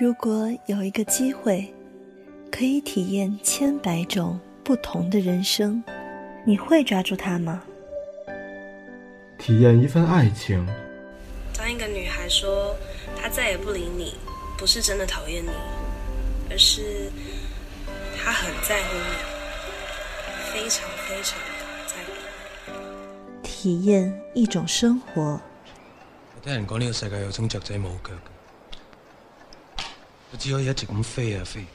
如果有一个机会，可以体验千百种不同的人生，你会抓住它吗？体验一份爱情。当一个女孩说她再也不理你，不是真的讨厌你，而是她很在乎你，非常非常在乎。体验一种生活。我听人讲呢个世界有种雀仔冇脚。我只可以一直咁飞啊飞，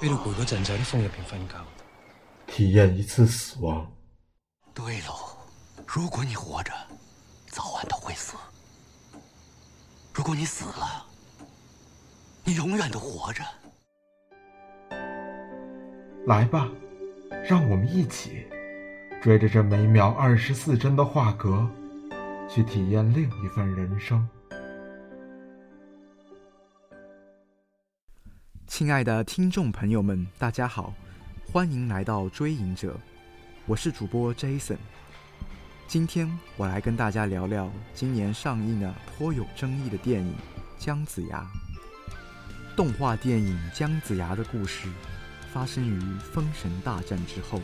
飞到攰嗰阵就喺啲风入边瞓觉。体验一次死亡。对喽，如果你活着，早晚都会死；如果你死了，你永远都活着。来吧，让我们一起追着这每秒二十四帧的画格，去体验另一份人生。亲爱的听众朋友们，大家好，欢迎来到追影者，我是主播 Jason。今天我来跟大家聊聊今年上映的颇有争议的电影《姜子牙》。动画电影《姜子牙》的故事发生于封神大战之后，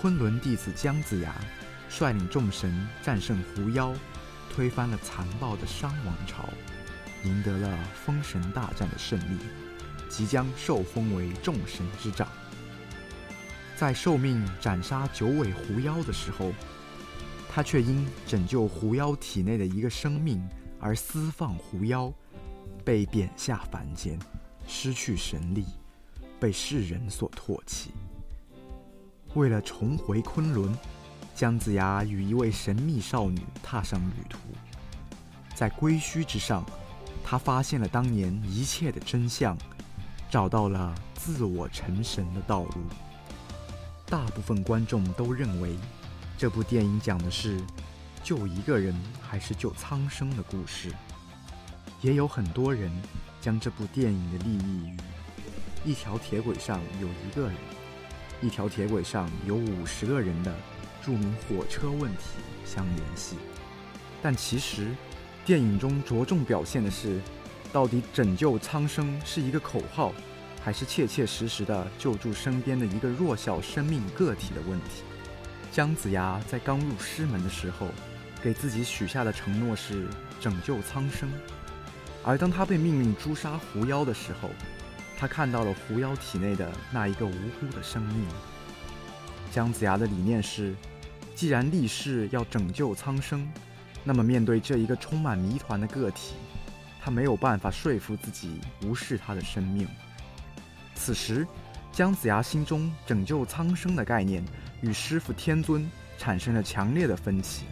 昆仑弟子姜子牙率领众神战胜狐妖，推翻了残暴的商王朝，赢得了封神大战的胜利。即将受封为众神之长，在受命斩杀九尾狐妖的时候，他却因拯救狐妖体内的一个生命而私放狐妖，被贬下凡间，失去神力，被世人所唾弃。为了重回昆仑，姜子牙与一位神秘少女踏上旅途，在归墟之上，他发现了当年一切的真相。找到了自我成神的道路。大部分观众都认为，这部电影讲的是救一个人还是救苍生的故事。也有很多人将这部电影的利益与一条铁轨上有一个人，一条铁轨上有五十个人的著名火车问题相联系。但其实，电影中着重表现的是。到底拯救苍生是一个口号，还是切切实实的救助身边的一个弱小生命个体的问题？姜子牙在刚入师门的时候，给自己许下的承诺是拯救苍生，而当他被命令诛杀狐妖的时候，他看到了狐妖体内的那一个无辜的生命。姜子牙的理念是，既然立誓要拯救苍生，那么面对这一个充满谜团的个体。他没有办法说服自己无视他的生命。此时，姜子牙心中拯救苍生的概念与师傅天尊产生了强烈的分歧。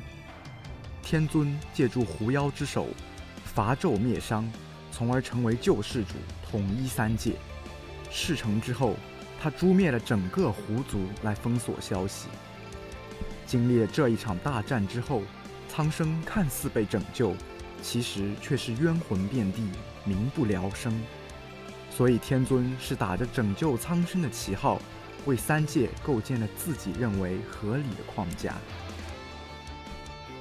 天尊借助狐妖之手，伐纣灭商，从而成为救世主，统一三界。事成之后，他诛灭了整个狐族来封锁消息。经历了这一场大战之后，苍生看似被拯救。其实却是冤魂遍地，民不聊生。所以天尊是打着拯救苍生的旗号，为三界构建了自己认为合理的框架。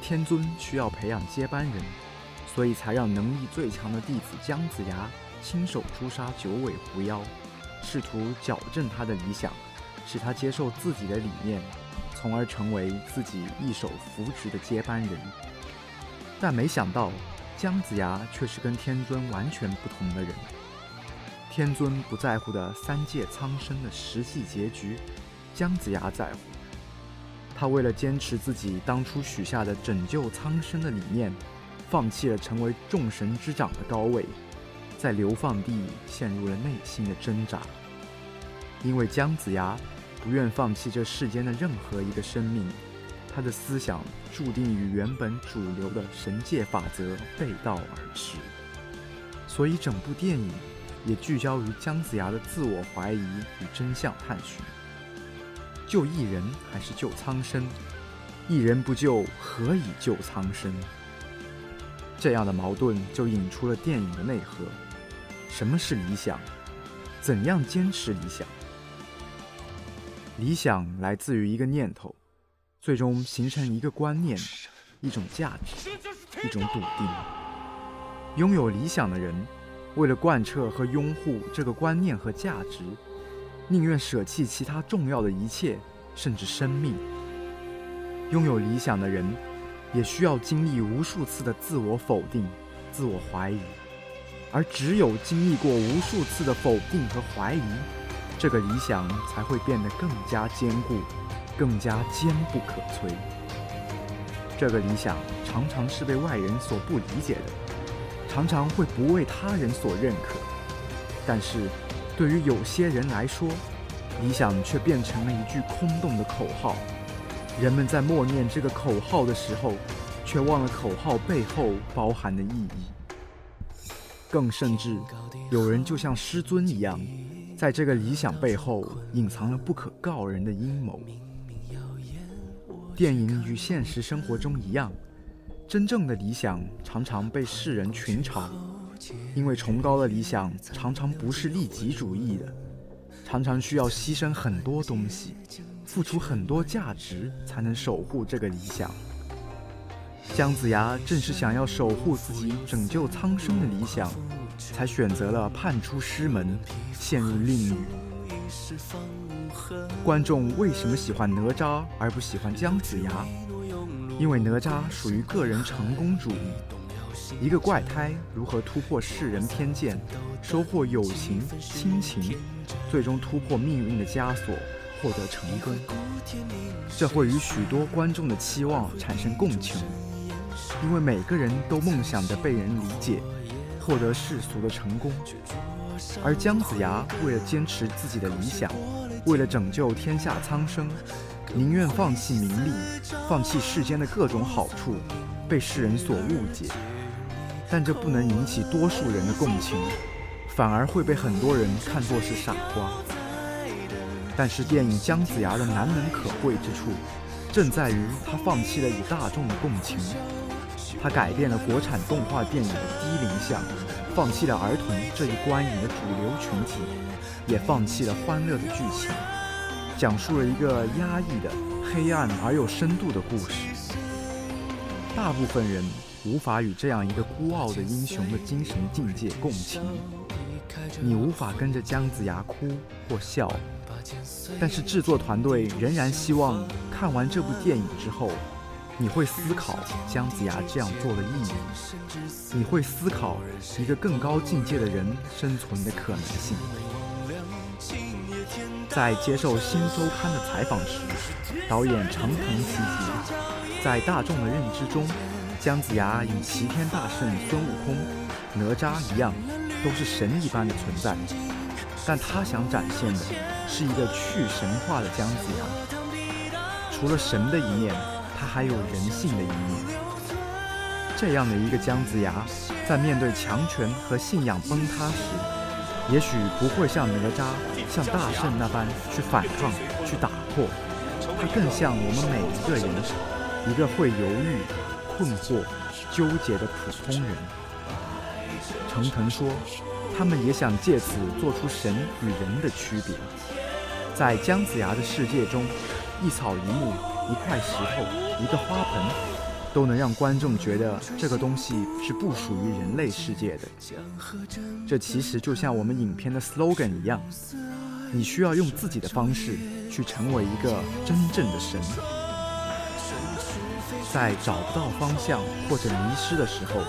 天尊需要培养接班人，所以才让能力最强的弟子姜子牙亲手诛杀九尾狐妖，试图矫正他的理想，使他接受自己的理念，从而成为自己一手扶植的接班人。但没想到。姜子牙却是跟天尊完全不同的人。天尊不在乎的三界苍生的实际结局，姜子牙在乎。他为了坚持自己当初许下的拯救苍生的理念，放弃了成为众神之长的高位，在流放地陷入了内心的挣扎。因为姜子牙不愿放弃这世间的任何一个生命。他的思想注定与原本主流的神界法则背道而驰，所以整部电影也聚焦于姜子牙的自我怀疑与真相探寻：救一人还是救苍生？一人不救，何以救苍生？这样的矛盾就引出了电影的内核：什么是理想？怎样坚持理想？理想来自于一个念头。最终形成一个观念，一种价值，一种笃定。拥有理想的人，为了贯彻和拥护这个观念和价值，宁愿舍弃其他重要的一切，甚至生命。拥有理想的人，也需要经历无数次的自我否定、自我怀疑，而只有经历过无数次的否定和怀疑，这个理想才会变得更加坚固，更加坚不可摧。这个理想常常是被外人所不理解的，常常会不为他人所认可。但是，对于有些人来说，理想却变成了一句空洞的口号。人们在默念这个口号的时候，却忘了口号背后包含的意义。更甚至，有人就像师尊一样，在这个理想背后隐藏了不可告人的阴谋。电影与现实生活中一样，真正的理想常常被世人群嘲，因为崇高的理想常常不是利己主义的，常常需要牺牲很多东西，付出很多价值才能守护这个理想。姜子牙正是想要守护自己拯救苍生的理想，才选择了叛出师门，陷入囹圄。观众为什么喜欢哪吒而不喜欢姜子牙？因为哪吒属于个人成功主义，一个怪胎如何突破世人偏见，收获友情、亲情，最终突破命运的枷锁，获得成功？这会与许多观众的期望产生共情，因为每个人都梦想着被人理解，获得世俗的成功。而姜子牙为了坚持自己的理想，为了拯救天下苍生，宁愿放弃名利，放弃世间的各种好处，被世人所误解。但这不能引起多数人的共情，反而会被很多人看作是傻瓜。但是电影《姜子牙》的难能可贵之处，正在于他放弃了与大众的共情，它改变了国产动画电影的低龄向。放弃了儿童这一观影的主流群体，也放弃了欢乐的剧情，讲述了一个压抑的、黑暗而又深度的故事。大部分人无法与这样一个孤傲的英雄的精神境界共情，你无法跟着姜子牙哭或笑，但是制作团队仍然希望看完这部电影之后。你会思考姜子牙这样做的意义，你会思考一个更高境界的人生存的可能性。在接受《新周刊》的采访时，导演程鹏提及，在大众的认知中，姜子牙与齐天大圣孙悟空、哪吒一样，都是神一般的存在，但他想展现的是一个去神化的姜子牙，除了神的一面。他还有人性的一面。这样的一个姜子牙，在面对强权和信仰崩塌时，也许不会像哪吒、像大圣那般去反抗、去打破。他更像我们每一个人，一个会犹豫、困惑、纠结的普通人。程腾说，他们也想借此做出神与人的区别。在姜子牙的世界中，一草一木。一块石头，一个花盆，都能让观众觉得这个东西是不属于人类世界的。这其实就像我们影片的 slogan 一样，你需要用自己的方式去成为一个真正的神。在找不到方向或者迷失的时候，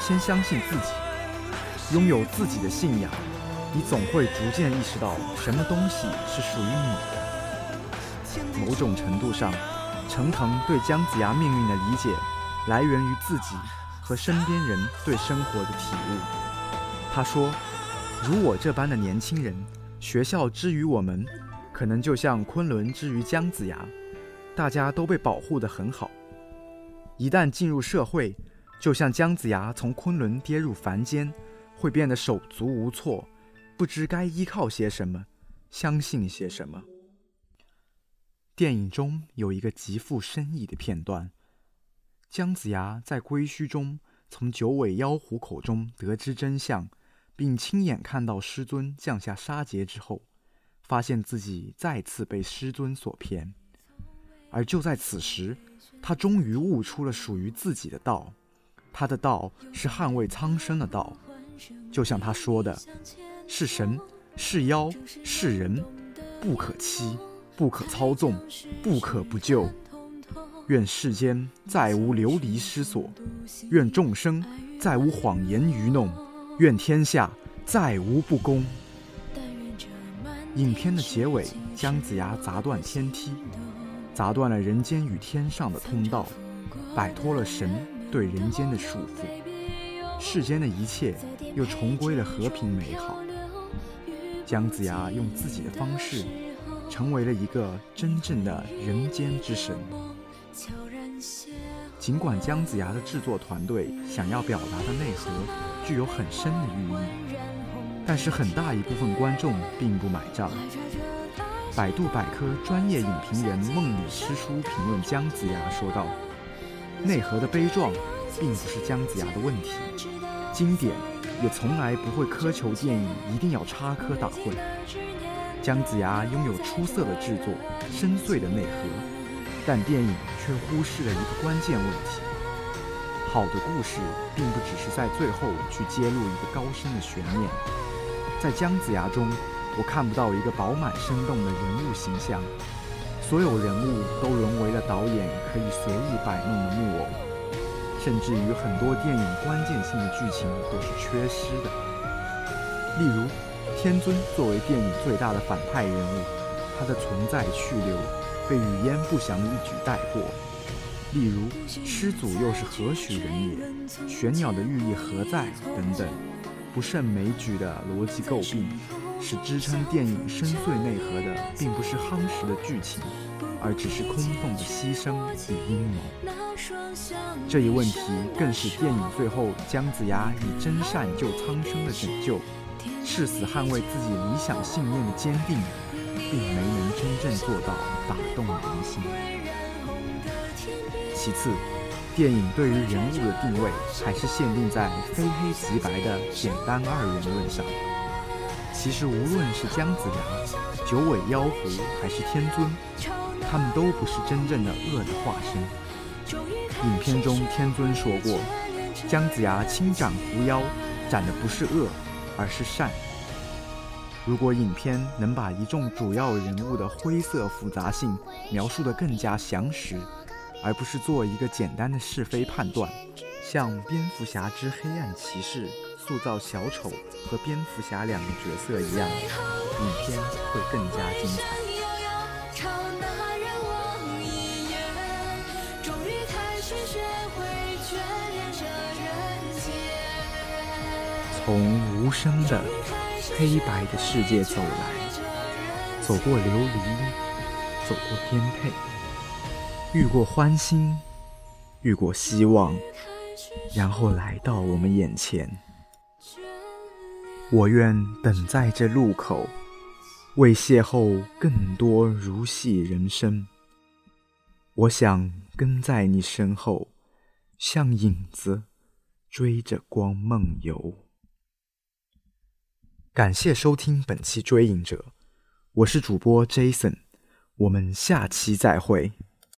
先相信自己，拥有自己的信仰，你总会逐渐意识到什么东西是属于你的。某种程度上，程腾对姜子牙命运的理解，来源于自己和身边人对生活的体悟。他说：“如我这般的年轻人，学校之于我们，可能就像昆仑之于姜子牙，大家都被保护得很好。一旦进入社会，就像姜子牙从昆仑跌入凡间，会变得手足无措，不知该依靠些什么，相信些什么。”电影中有一个极富深意的片段：姜子牙在归墟中从九尾妖狐口中得知真相，并亲眼看到师尊降下杀劫之后，发现自己再次被师尊所骗。而就在此时，他终于悟出了属于自己的道。他的道是捍卫苍生的道，就像他说的：“是神，是妖，是人，不可欺，不可操纵，不可不救。愿世间再无流离失所，愿众生再无谎言愚弄，愿天下再无不公。”影片的结尾，姜子牙砸断天梯，砸断了人间与天上的通道，摆脱了神对人间的束缚，世间的一切又重归了和平美好。姜子牙用自己的方式，成为了一个真正的人间之神。尽管姜子牙的制作团队想要表达的内核具有很深的寓意。但是很大一部分观众并不买账。百度百科专业影评人梦里诗书评论姜子牙说道：“内核的悲壮，并不是姜子牙的问题。经典也从来不会苛求电影一定要插科打诨。姜子牙拥有出色的制作、深邃的内核，但电影却忽视了一个关键问题：好的故事并不只是在最后去揭露一个高深的悬念。”在姜子牙中，我看不到一个饱满生动的人物形象，所有人物都沦为了导演可以随意摆弄的木偶，甚至于很多电影关键性的剧情都是缺失的。例如，天尊作为电影最大的反派人物，他的存在去留被语焉不详的一举带过。例如，师祖又是何许人也？玄鸟的寓意何在？等等。不胜枚举的逻辑诟病，是支撑电影深邃内核的，并不是夯实的剧情，而只是空洞的牺牲与阴谋。这一问题更是电影最后姜子牙以真善救苍生的拯救，誓死捍卫自己理想信念的坚定，并没能真正做到打动人心。其次。电影对于人物的定位还是限定在非黑即白的简单二元论上。其实无论是姜子牙、九尾妖狐还是天尊，他们都不是真正的恶的化身。影片中天尊说过，姜子牙亲斩狐妖，斩的不是恶，而是善。如果影片能把一众主要人物的灰色复杂性描述得更加详实。而不是做一个简单的是非判断，像《蝙蝠侠之黑暗骑士》塑造小丑和蝙蝠侠两个角色一样，影片会更加精彩。从无声的黑白的世界走来，走过流离，走过颠沛。遇过欢欣，遇过希望，然后来到我们眼前。我愿等在这路口，为邂逅更多如戏人生。我想跟在你身后，像影子追着光梦游。感谢收听本期《追影者》，我是主播 Jason，我们下期再会。